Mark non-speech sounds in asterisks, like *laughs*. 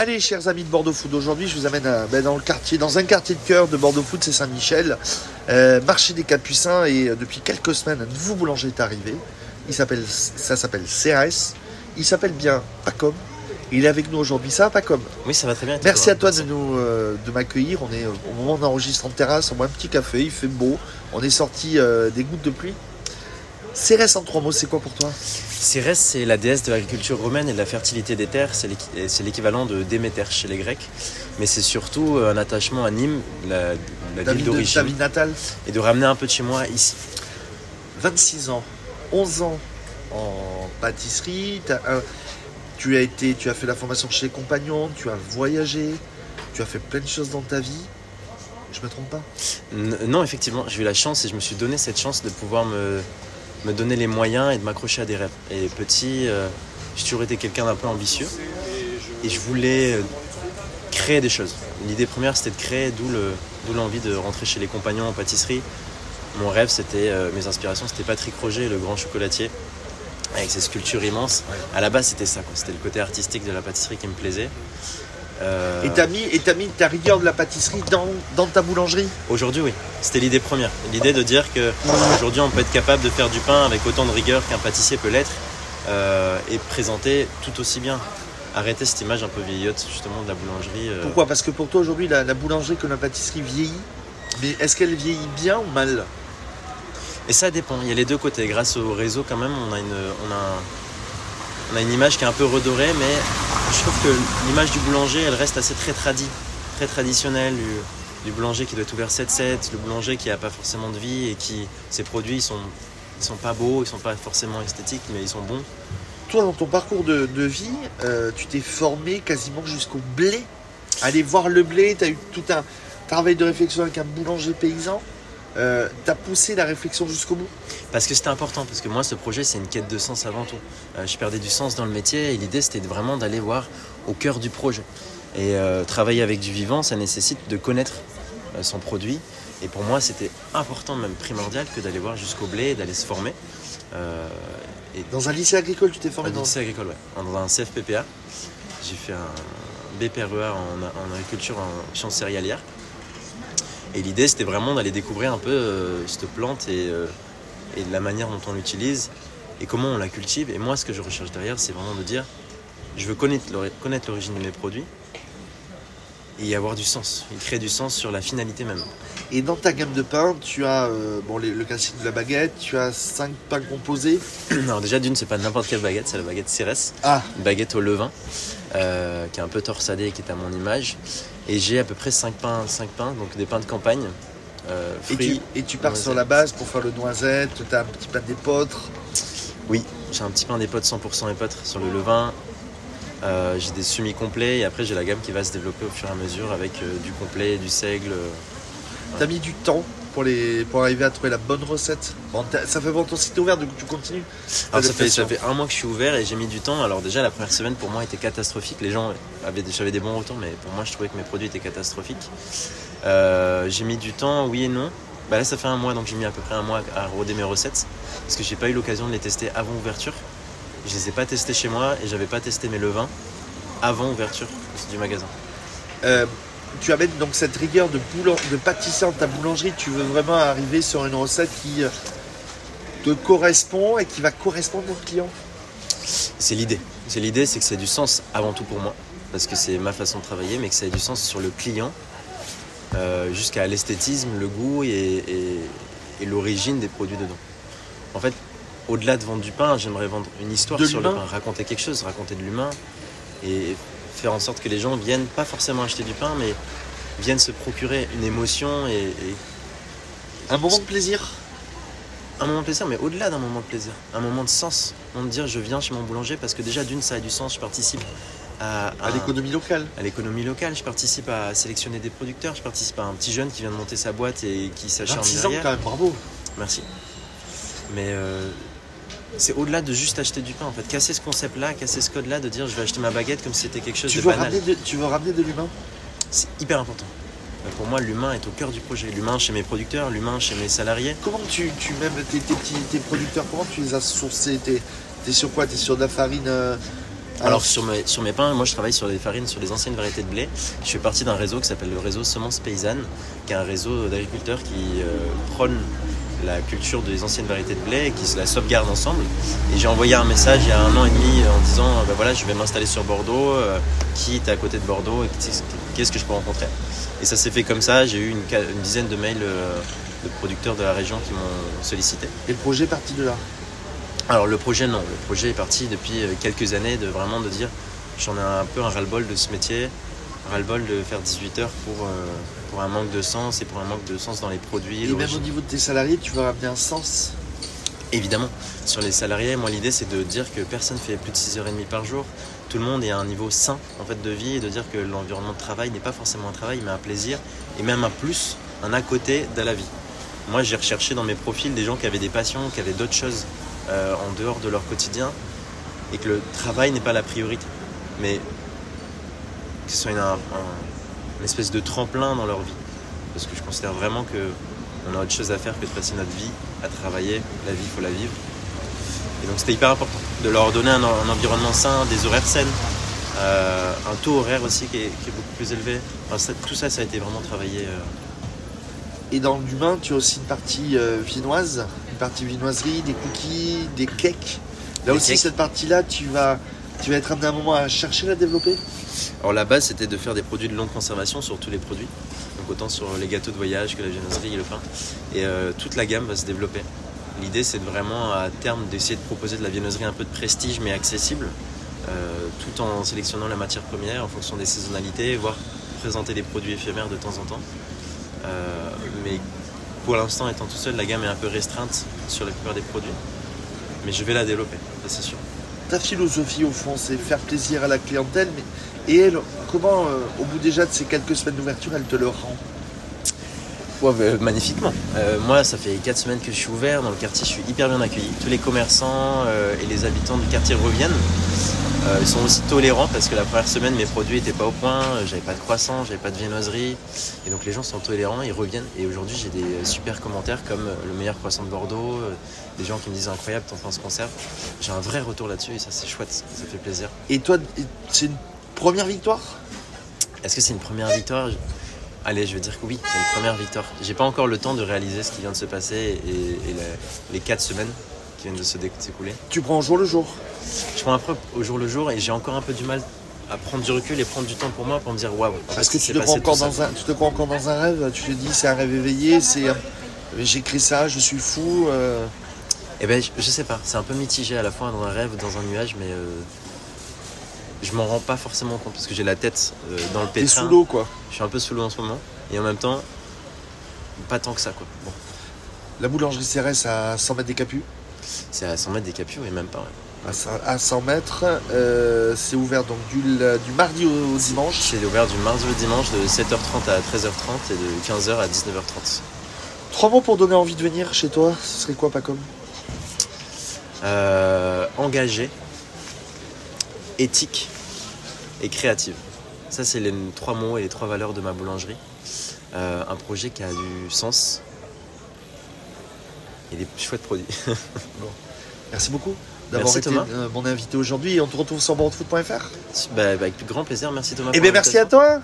Allez, chers amis de Bordeaux Food, aujourd'hui je vous amène à- ben, dans le quartier, dans un quartier de cœur de Bordeaux Food, c'est Saint-Michel, euh, marché des Capucins, et euh, depuis quelques semaines, un nouveau boulanger est arrivé. Il s'appelle, ça s'appelle CRS. Il s'appelle bien Pacom. Il est avec nous aujourd'hui. Ça va, Pacom? Oui, ça va très bien. Merci à toi de Merci. nous euh, de m'accueillir. On est euh, au moment d'enregistrer en terrasse, on boit un petit café, il fait beau. On est sorti euh, des gouttes de pluie. CRS en trois mots, c'est quoi pour toi? Cérès, c'est la déesse de l'agriculture romaine et de la fertilité des terres. C'est c'est l'équivalent de Déméter chez les Grecs. Mais c'est surtout un attachement à Nîmes, la, ville d'origine, ville natale et de ramener un peu de chez moi ici. 26 ans, 11 ans en pâtisserie. un- tu, as été, tu as fait la formation chez Compagnon, tu as voyagé, tu as fait plein de choses dans ta vie. Je me trompe pas? Non, effectivement, j'ai eu la chance et je me suis donné cette chance de pouvoir me, me donner les moyens et de m'accrocher à des rêves. Et petit, euh, j'ai toujours été quelqu'un d'un peu ambitieux et je voulais euh, créer des choses. L'idée première, c'était de créer, d'où le- d'où l'envie de rentrer chez les compagnons en pâtisserie. Mon rêve, c'était, euh, mes inspirations, c'était Patrick Roger, le grand chocolatier, avec ses sculptures immenses. À la base, c'était ça, c'était le côté artistique de la pâtisserie qui me plaisait. Euh, Et t'as mis, et t'as mis ta rigueur de la pâtisserie dans, dans ta boulangerie Aujourd'hui, oui. C'était l'idée première. L'idée de dire que aujourd'hui, on peut être capable de faire du pain avec autant de rigueur qu'un pâtissier peut l'être euh, et présenter tout aussi bien. Arrêter cette image un peu vieillotte justement de la boulangerie. euh. Pourquoi? Parce que pour toi aujourd'hui, la, la boulangerie comme la pâtisserie vieillit. Mais est-ce qu'elle vieillit bien ou mal? Et ça dépend. Il y a les deux côtés. Grâce au réseau, quand même, on a une, on a un- on a une image qui est un peu redorée, mais je trouve que l'image du boulanger, elle reste assez très traditionnelle. Du, boulanger qui doit être ouvert 7-7, le boulanger qui n'a pas forcément de vie et qui ses produits ils sont ils sont pas beaux, ils sont pas forcément esthétiques, mais ils sont bons. Toi, dans ton parcours de, vie, euh, tu t'es formé quasiment jusqu'au blé. Aller voir le blé, tu eu tout un travail de réflexion avec un boulanger paysan. Euh, tu as poussé la réflexion jusqu'au bout. Parce que c'était important, parce que moi, ce projet, c'est une quête de sens avant tout. Euh, je perdais du sens dans le métier et l'idée, c'était vraiment d'aller voir au cœur du projet. Et euh, travailler avec du vivant, ça nécessite de connaître son produit. Et pour moi, c'était important, même primordial, que d'aller voir jusqu'au blé et d'aller se former. Et Dans un lycée agricole, tu t'es formé un dans lycée agricole, ouais. Dans un CFPPA. J'ai fait un BPREA en, en agriculture en sciences céréalières. Et l'idée, c'était vraiment d'aller découvrir un peu euh, cette plante et, euh, et la manière dont on l'utilise et comment on la cultive. Et moi, ce que je recherche derrière, c'est vraiment de dire je veux connaître l'origine de mes produits et y avoir du sens. Il crée du sens sur la finalité même. Et dans ta gamme de pain, tu as euh, bon, les- le classique de la baguette, tu as cinq pains composés. *clears throat* Alors, déjà, d'une, c'est pas n'importe quelle baguette, c'est la baguette Cérès. Ah, une baguette au levain euh, qui est un peu torsadée et qui est à mon image. Et j'ai à peu près 5 pains, 5 pains, donc des pains de campagne. euh, et tu, fruits. et tu pars sur la base pour faire le noisette, tu as un petit pain d'épeautre. Oui, j'ai un petit pain d'épeautre 100% épeautre sur le levain. Euh, j'ai des semis complets et après j'ai la gamme qui va se développer au fur et à mesure avec euh, du complet, du seigle. euh. Tu as mis du temps pour, les, pour arriver à trouver la bonne recette? Bon, t'as- ça fait longtemps que tu ouvert, coup tu continues? Alors ça fait, Adaptation. ça fait un mois que je suis ouvert et j'ai mis du temps. Alors déjà la première semaine pour moi était catastrophique. Les gens avaient j'avais des bons retours, mais pour moi je trouvais que mes produits étaient catastrophiques. Euh, j'ai mis du temps, oui et non. Bah là ça fait un mois donc j'ai mis à peu près un mois à roder mes recettes parce que j'ai pas eu l'occasion de les tester avant ouverture. Je les ai pas testés chez moi et j'avais pas testé mes levains avant ouverture du magasin. Euh, tu amènes donc cette rigueur de, boulan- de pâtissier dans ta boulangerie. Tu veux vraiment arriver sur une recette qui euh, te correspond et qui va correspondre au client? C'est l'idée. C'est l'idée, c'est que c'est du sens avant tout pour moi, parce que c'est ma façon de travailler, mais que ça ait du sens sur le client, euh, jusqu'à l'esthétisme, le goût et, et- et l'origine des produits dedans. En fait, au-delà de vendre du pain, j'aimerais vendre une histoire De sur le pain, raconter quelque chose, raconter de l'humain, et faire en sorte que les gens viennent pas forcément acheter du pain, mais viennent se procurer une émotion et, et Un moment de plaisir. un moment de plaisir, mais au-delà d'un moment de plaisir, un moment de sens. On de dire je viens chez mon boulanger parce que déjà d'une ça a du sens, je participe à, À à- l'économie locale. à l'économie locale, je participe à sélectionner des producteurs, je participe à un petit jeune qui vient de monter sa boîte et qui s'acharne 26 ans derrière. quand même, bravo. Merci. Mais euh, c'est au-delà de juste acheter du pain en fait, casser ce concept-là, casser ce code-là de dire je vais acheter ma baguette comme si c'était quelque chose Tu de veux, banal. de, tu veux ramener de l'humain? C'est hyper important. Euh, Pour moi, l'humain est au cœur du projet. L'humain chez mes producteurs, l'humain chez mes salariés. Comment tu, tu même tes, tes petits tes producteurs, comment tu les as sourcés? T'es es sur quoi? T'es sur de la farine euh, Alors sur mes, sur mes pains, moi je travaille sur des farines, sur les anciennes variétés de blé. Je fais partie d'un réseau qui s'appelle le réseau Semences Paysannes, qui est un réseau d'agriculteurs qui euh, prône la culture des anciennes variétés de blé et qui se la sauvegarde ensemble. Et j'ai envoyé un message il y a un an et demi en disant ben voilà je vais m'installer sur Bordeaux, euh, qui est à côté de Bordeaux et qu'est-ce que je peux rencontrer? Et ça s'est fait comme ça, j'ai eu une, une, dizaine de mails euh, de producteurs de la région qui m'ont sollicité. Et le projet est parti de là? Alors le projet non, le projet est parti depuis quelques années de vraiment de dire j'en ai un peu un ras-le-bol de ce métier, ras-le-bol de faire 18 heures pour, euh, pour un manque de sens et pour un manque de sens dans les produits. Et même au niveau de tes salariés, tu veux ramener un sens Évidemment, sur les salariés, moi l'idée c'est de dire que personne fait plus de 6h30 par jour. Tout le monde est à un niveau sain en fait de vie et de dire que l'environnement de travail n'est pas forcément un travail mais un plaisir et même un plus, un à côté de la vie. Moi j'ai recherché dans mes profils des gens qui avaient des passions, qui avaient d'autres choses euh, en dehors de leur quotidien et que le travail n'est pas la priorité, mais que ce soit une, espèce de tremplin dans leur vie. Parce que je considère vraiment qu'on a autre chose à faire que de passer notre vie à travailler. La vie, il faut la vivre. Et donc c'était hyper important de leur donner un, environnement sain, des horaires saines, euh, un taux horaire aussi qui est, beaucoup plus élevé. tout ça, ça a été vraiment travaillé. Euh. Et dans l'humain, tu as aussi une partie viennoise partie vinoiserie, des cookies, des cakes. Là aussi, cette partie-là, tu vas, tu vas être amené à un moment à chercher à la développer Alors la base, c'était de faire des produits de longue conservation sur tous les produits. Donc autant sur les gâteaux de voyage que la viennoiserie et le pain. Et euh, toute la gamme va se développer. L'idée, c'est vraiment à terme d'essayer de proposer de la viennoiserie un peu de prestige mais accessible, euh, tout en sélectionnant la matière première en fonction des saisonnalités, voire présenter des produits éphémères de temps en temps. Euh, mais pour l'instant, étant tout seul, la gamme est un peu restreinte sur la plupart des produits. Mais je vais la développer, ça c'est sûr. Ta philosophie, au fond, c'est faire plaisir à la clientèle. Mais... Et elle, comment, euh, au bout déjà de ces quelques semaines d'ouverture, elle te le rend? Ouais, magnifiquement. Euh, moi, ça fait 4 semaines que je suis ouvert. Dans le quartier, je suis hyper bien accueilli. Tous les commerçants euh, et les habitants du quartier reviennent. Euh, ils sont aussi tolérants parce que la première semaine, mes produits n'étaient pas au point, j'avais pas de croissant, j'avais pas de viennoiserie. Et donc les gens sont tolérants, ils reviennent. Et aujourd'hui, j'ai des super commentaires comme euh, le meilleur croissant de Bordeaux, euh, des gens qui me disent incroyable, ton pain se conserve. J'ai un vrai retour là-dessus et ça, c'est chouette, ça fait plaisir. Et toi, c'est une première victoire? Est-ce que c'est une première victoire? Allez, je vais dire que oui, c'est une première victoire. J'ai pas encore le temps de réaliser ce qui vient de se passer et, les 4 semaines qui viennent de se s'écouler. Tu prends au jour le jour Je prends un peu au jour le jour et j'ai encore un peu du mal à prendre du recul et prendre du temps pour moi pour me dire waouh. Parce que tu te, prends encore dans un, tu te encore dans un rêve, tu te dis c'est un rêve éveillé, c'est j'écris ça, je suis fou. Euh. Eh ben je, sais pas, c'est un peu mitigé à la fois dans un rêve, dans un nuage, mais euh, je m'en rends pas forcément compte parce que j'ai la tête euh, dans le pétrin. T'es sous l'eau quoi. Je suis un peu sous l'eau en ce moment et en même temps pas tant que ça quoi. Bon. La boulangerie CRS à 100 mètres des Capus c'est à 100 mètres des Capiaux et même pas. À 100 mètres, euh, c'est ouvert donc du, du mardi au, dimanche C'est ouvert du mardi au dimanche de 7h30 à 13h30 et de 15h à 19h30. Trois mots pour donner envie de venir chez toi, ce serait quoi Pacom? Euh, Engagé, éthique et créative. Ça, c'est les trois mots et les trois valeurs de ma boulangerie. Euh, un projet qui a du sens, et des chouettes produits. *laughs* Merci beaucoup d'avoir été euh, mon invité aujourd'hui. On te retrouve sur boardfoot.fr bah, bah, Avec grand plaisir. Merci Thomas. Et eh bien merci à toi.